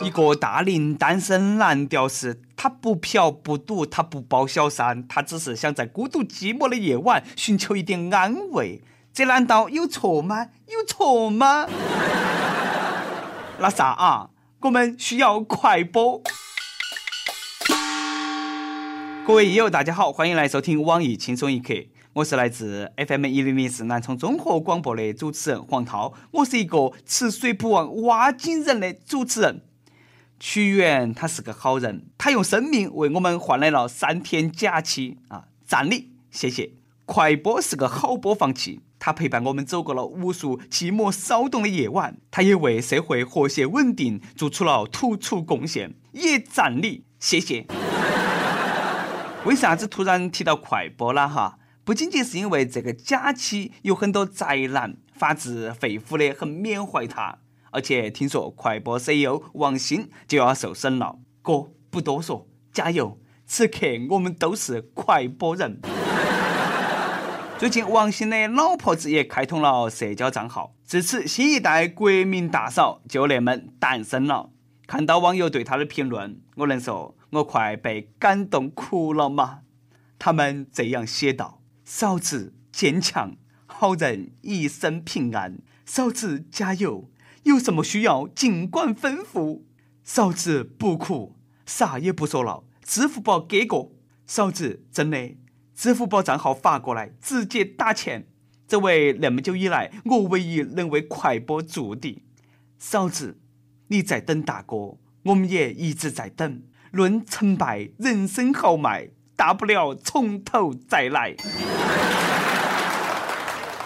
一个大龄单身男屌丝，他不嫖不赌，他不抱小三，他只是想在孤独寂寞的夜晚寻求一点安慰。这难道有错吗？有错吗？那啥啊？我们需要快播。各位益友，大家好，欢迎来收听网易轻松一刻。我是来自 FM 一零零四南充综合广播的主持人黄涛，我是一个吃水不忘挖井人的主持人。屈原他是个好人，他用生命为我们换来了三天假期啊！赞你，谢谢。快播是个好播放器，它陪伴我们走过了无数寂寞骚动的夜晚，它也为社会和谐稳定做出了突出贡献，也赞你，谢谢。为啥子突然提到快播了哈？不仅仅是因为这个假期有很多宅男发自肺腑的很缅怀他，而且听说快播 CEO 王鑫就要受审了。哥不多说，加油！此刻我们都是快播人。最近王鑫的老婆子也开通了社交账号，自此新一代国民大嫂就那么诞生了。看到网友对她的评论，我能说。我快被感动哭了吗？他们这样写道：“嫂子坚强，好人一生平安。嫂子加油，有什么需要尽管吩咐。嫂子不哭，啥也不说了，支付宝给过。嫂子真的，支付宝账号发过来，直接打钱。作为那么久以来我唯一能为快播助的嫂子，你在等大哥，我们也一直在等。”论成败，人生豪迈，大不了从头再来。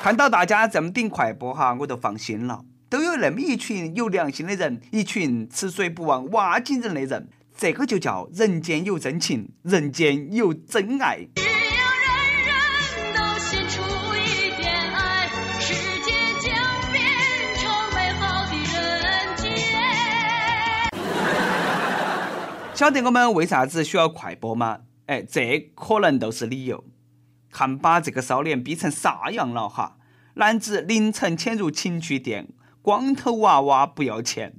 看到大家这么顶快播哈，我就放心了。都有那么一群有良心的人，一群吃水不忘挖井人的人，这个就叫人间有真情，人间有真爱。只要人人都献出一点爱，世界将变成美好的人间晓得我们为啥子需要快播吗？哎，这可能都是理由。看把这个少年逼成啥样了哈！男子凌晨潜入情趣店，光头娃娃不要钱。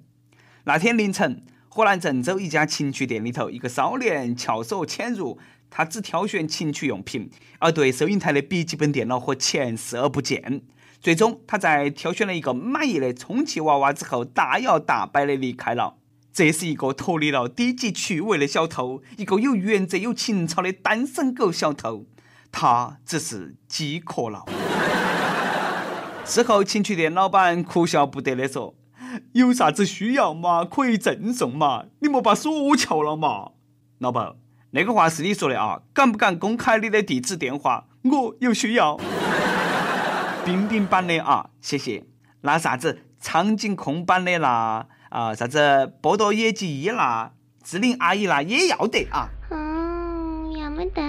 那天凌晨，河南郑州一家情趣店里头，一个少年翘首潜入，他只挑选情趣用品，而对收银台的笔记本电脑和钱视而不见。最终，他在挑选了一个满意的充气娃娃之后，大摇大摆的离开了。这是一个脱离了低级趣味的小偷，一个有原则、有情操的单身狗小偷，他只是饥渴了。事后，情趣店老板哭笑不得的说：“有啥子需要嘛，可以赠送嘛，你莫把锁撬了嘛。”老板，那个话是你说的啊，敢不敢公开你的地址电话？我有需要。冰冰版的啊，谢谢。那啥子苍井空版的啦？啊，啥子波多野结衣啦，志玲阿姨啦也要得啊。嗯，要么得。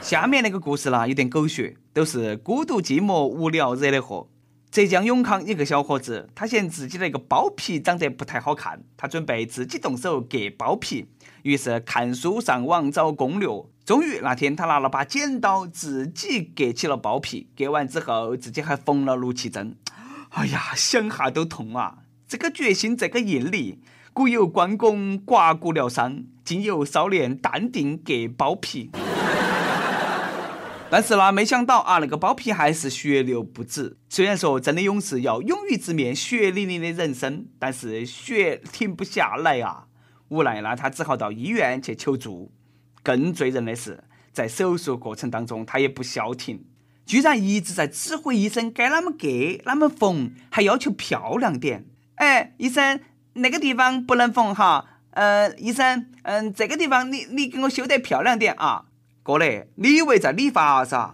下面那个故事啦，有点狗血，都是孤独寂寞无聊惹的祸。浙江永康一个小伙子，他嫌自己那个包皮长得不太好看，他准备自己动手割包皮，于是看书上网找攻略。终于那天，他拿了把剪刀，自己割起了包皮。割完之后，自己还缝了六七针。哎呀，想哈都痛啊！这个决心，这个毅力，古有关公刮骨疗伤，今有少年淡定割包皮。但是呢，没想到啊，那个包皮还是血流不止。虽然说真的勇士要勇于直面血淋淋的人生，但是血停不下来啊！无奈呢，他只好到医院去求助。更醉人的是，在手术过程当中，他也不消停。居然一直在指挥医生该啷么割、啷么缝，还要求漂亮点。哎，医生，那个地方不能缝哈。呃，医生，嗯，这个地方你你给我修得漂亮点啊。哥嘞，你以为在理发噻？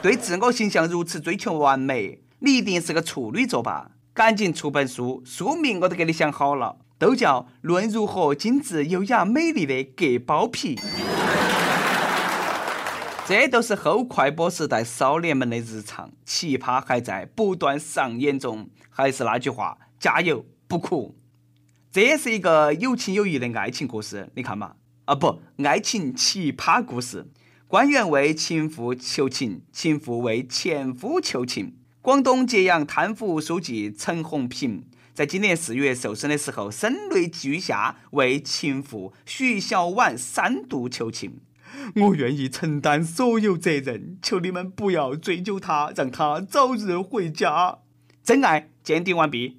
对自我形象如此追求完美，你一定是个处女座吧？赶紧出本书，书名我都给你想好了，都叫《论如何精致、优雅、美丽的割包皮》。这都是后快播时代少年们的日常，奇葩还在不断上演中。还是那句话，加油，不哭。这也是一个有情有义的爱情故事，你看嘛，啊不，爱情奇葩故事。官员为情妇求情，情妇为前夫求情。广东揭阳贪腐书记陈红平在今年四月受审的时候，声泪俱下为情妇徐小婉三度求情。我愿意承担所有责任，求你们不要追究他，让他早日回家。真爱鉴定完毕。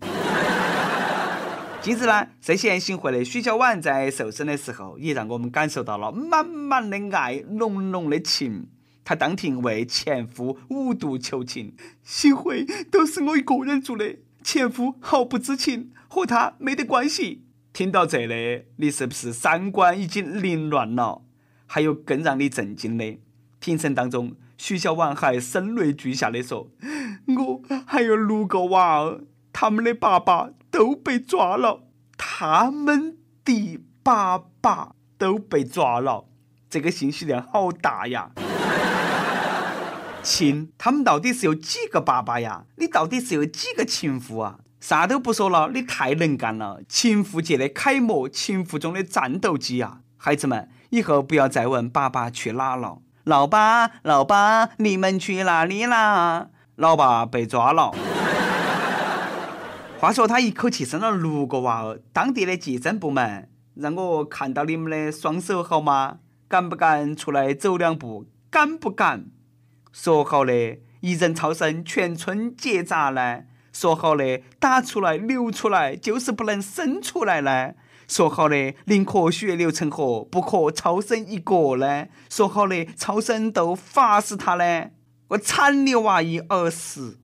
近日呢，涉嫌行贿的许小婉在受审的时候，也让我们感受到了满满的爱，浓浓的情。她当庭为前夫五度求情，行贿都是我一个人做的，前夫毫不知情，和他没得关系。听到这里，你是不是三观已经凌乱了？还有更让你震惊的，庭审当中，徐小婉还声泪俱下的说：“我还有六个娃儿，他们的爸爸都被抓了，他们的爸爸都被抓了。”这个信息量好大呀！亲，他们到底是有几个爸爸呀？你到底是有几个情妇啊？啥都不说了，你太能干了，情妇界的楷模，情妇中的战斗机啊！孩子们，以后不要再问爸爸去哪了。老爸，老爸，你们去哪里啦？老爸被抓了。话说他一口气生了六个娃儿，当地的计生部门让我看到你们的双手好吗？敢不敢出来走两步？敢不敢？说好的一人超生，全村结扎呢？说好的打出来流出来，就是不能生出来呢？说好的宁可血流成河，不可超生一个呢？说好的超生都罚死他呢？我惨你娃一儿死！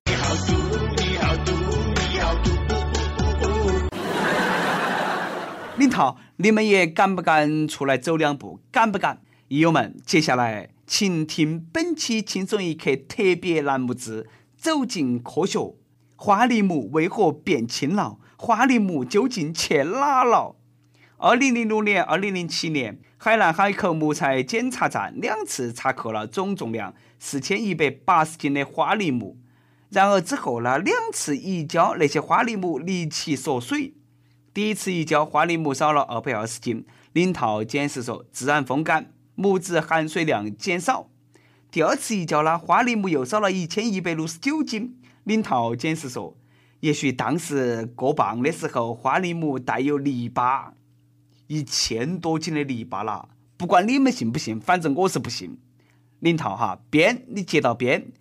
领导，你们也敢不敢出来走两步？敢不敢？益友们，接下来。请听本期轻松一刻特别栏目之走进科学：花梨木为何变轻了？花梨木究竟去哪了？二零零六年、二零零七年，海南海口木材检查站两次查扣了总重量四千一百八十斤的花梨木。然而之后呢，两次移交那些花梨木离奇缩水。第一次移交花梨木少了二百二十斤，领套检时说自然风干。木质含水量减少。第二次移交呢，花梨木又少了一千一百六十九斤。领套检时说，也许当时过磅的时候，花梨木带有泥巴，一千多斤的泥巴了。不管你们信不信，反正我是不信。领导哈，边你接到边。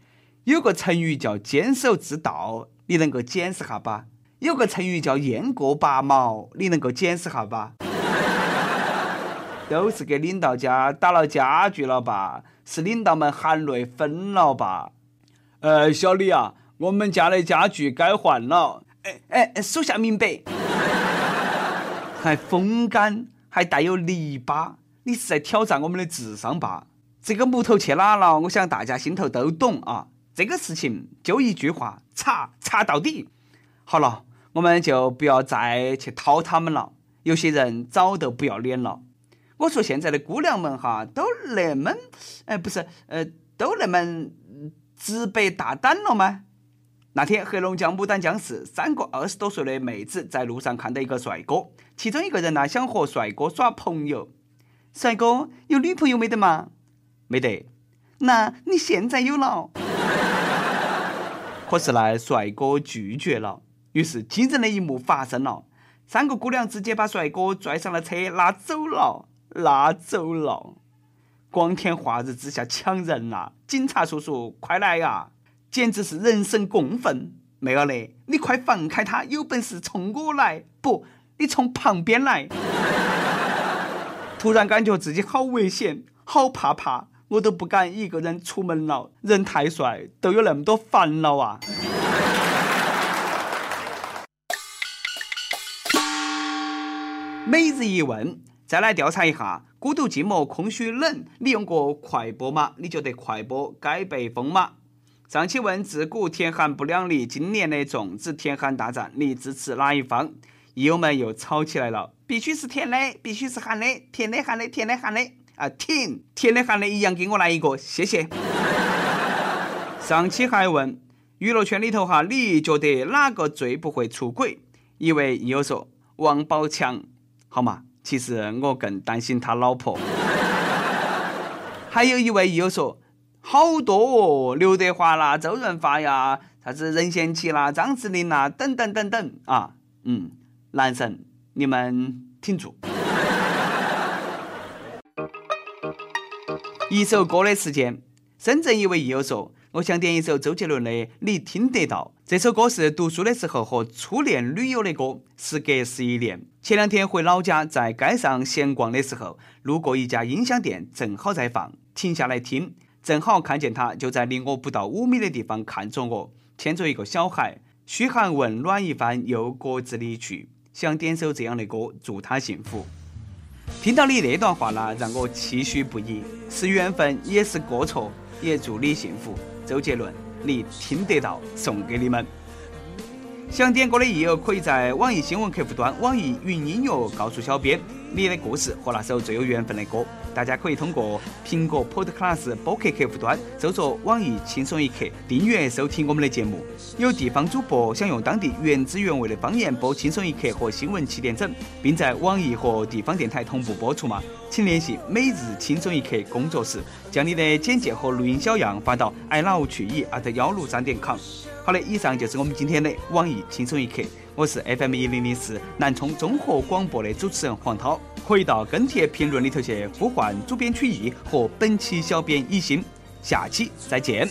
有个成语叫坚守之道，你能够解释下吧？有个成语叫雁过拔毛，你能够解释下吧？都是给领导家打了家具了吧？是领导们含泪分了吧？呃，小李啊，我们家的家具该换了。哎哎，属下明白。还风干，还带有泥巴，你是在挑战我们的智商吧？这个木头去哪了？我想大家心头都懂啊。这个事情就一句话：查查到底。好了，我们就不要再去讨他们了。有些人早都不要脸了。我说现在的姑娘们哈，都那么，哎，不是，呃，都那么直白大胆了吗？那天黑龙江牡丹江市三个二十多岁的妹子在路上看到一个帅哥，其中一个人呢想和帅哥耍朋友。帅哥有女朋友没得嘛？没得。那你现在有了？可是呢，帅哥拒绝了。于是惊人的一幕发生了，三个姑娘直接把帅哥拽上了车，拉走了。拉走了，光天化日之下抢人呐！警察叔叔，快来呀！简直是人神共愤！妹儿嘞，你快放开他，有本事冲我来！不，你从旁边来！突然感觉自己好危险，好怕怕，我都不敢一个人出门了。人太帅，都有那么多烦恼啊！每日一问。再来调查一下，孤独寂寞空虚冷，你用过快播吗？你觉得快播该被封吗？上期问自古天寒不两立，今年的粽子天寒大战，你支持哪一方？益友们又吵起来了，必须是甜的，必须是寒的，甜的寒的，甜的寒的啊，甜甜的寒的一样给我来一个，谢谢。上期还问娱乐圈里头哈，你觉得哪个最不会出轨？一位益友说王宝强，好嘛？其实我更担心他老婆。还有一位益友说，好多哦，刘德华啦、周润发呀、啥子任贤齐啦、张智霖啦，等等等等啊，嗯，男神，你们挺住。一首歌的时间，深圳一位益友说。我想点一首周杰伦的《你听得到》。这首歌是读书的时候和初恋女友的歌，时隔十一年。前两天回老家，在街上闲逛的时候，路过一家音响店，正好在放，停下来听，正好看见他就在离我不到五米的地方看着我，牵着一个小孩，嘘寒问暖一番，又各自离去。想点首这样的歌，祝他幸福。听到你那段话呢，让我唏嘘不已，是缘分，也是过错，也祝你幸福。周杰伦，你听得到，送给你们。想点歌的益友，可以在网易新闻客户端、网易云音乐告诉小编你的故事和那首最有缘分的歌。大家可以通过苹果 Podcast 播客客户端搜索“网易轻松一刻”，订阅收听我们的节目。有地方主播想用当地原汁原味的方言播《轻松一刻》和新闻七点整，并在网易和地方电台同步播出吗？请联系每日轻松一刻工作室，将你的简介和录音小样发到 i love 曲艺 at 幺六三点 com。好的，以上就是我们今天的网易轻松一刻。我是 FM 一零零四南充综合广播的主持人黄涛，可以到跟帖评论里头去呼唤主编曲艺和本期小编一心，下期再见。